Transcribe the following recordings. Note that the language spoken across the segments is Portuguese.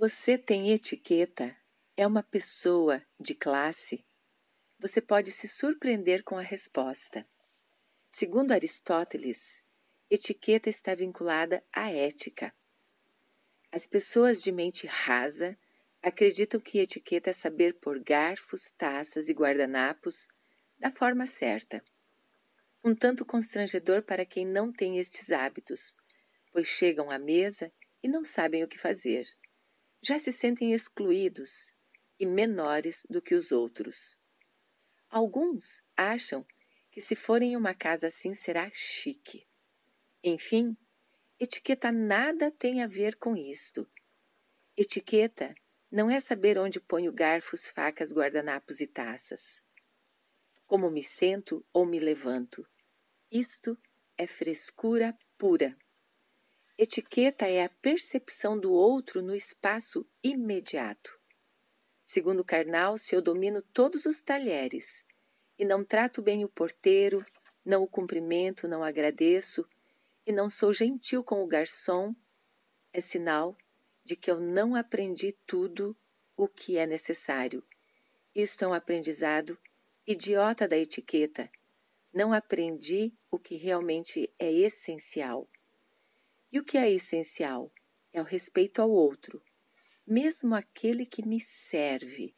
Você tem etiqueta? É uma pessoa de classe? Você pode se surpreender com a resposta. Segundo Aristóteles, etiqueta está vinculada à ética. As pessoas de mente rasa acreditam que etiqueta é saber pôr garfos, taças e guardanapos da forma certa. Um tanto constrangedor para quem não tem estes hábitos, pois chegam à mesa e não sabem o que fazer. Já se sentem excluídos e menores do que os outros. Alguns acham que se forem em uma casa assim será chique. Enfim, etiqueta nada tem a ver com isto. Etiqueta não é saber onde ponho garfos, facas, guardanapos e taças. Como me sento ou me levanto. Isto é frescura pura. Etiqueta é a percepção do outro no espaço imediato. Segundo Karnal, se eu domino todos os talheres e não trato bem o porteiro, não o cumprimento, não agradeço, e não sou gentil com o garçom, é sinal de que eu não aprendi tudo o que é necessário. Isto é um aprendizado idiota da etiqueta. Não aprendi o que realmente é essencial. E o que é essencial? É o respeito ao outro, mesmo aquele que me serve.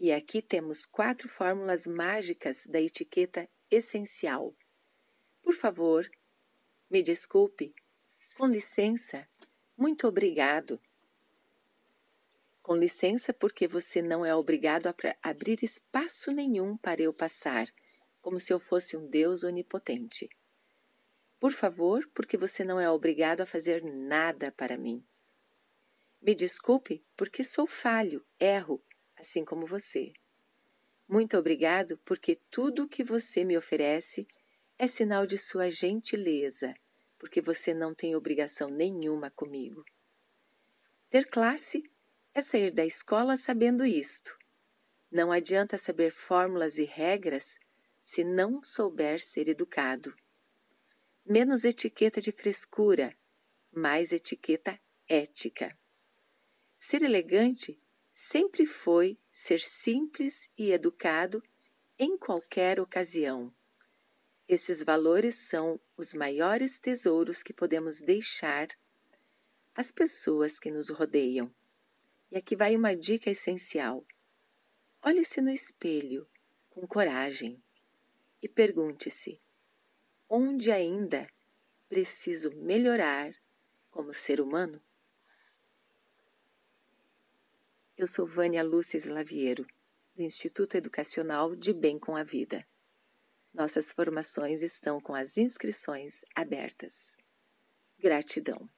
E aqui temos quatro fórmulas mágicas da etiqueta essencial. Por favor, me desculpe. Com licença. Muito obrigado. Com licença, porque você não é obrigado a abrir espaço nenhum para eu passar, como se eu fosse um Deus onipotente. Por favor, porque você não é obrigado a fazer nada para mim. Me desculpe, porque sou falho, erro, assim como você. Muito obrigado, porque tudo o que você me oferece é sinal de sua gentileza, porque você não tem obrigação nenhuma comigo. Ter classe é sair da escola sabendo isto. Não adianta saber fórmulas e regras se não souber ser educado. Menos etiqueta de frescura, mais etiqueta ética. Ser elegante sempre foi ser simples e educado em qualquer ocasião. Esses valores são os maiores tesouros que podemos deixar às pessoas que nos rodeiam. E aqui vai uma dica essencial. Olhe-se no espelho com coragem e pergunte-se: onde ainda preciso melhorar como ser humano? Eu sou Vânia Lúcia Slaviero, do Instituto Educacional de Bem com a Vida. Nossas formações estão com as inscrições abertas. Gratidão.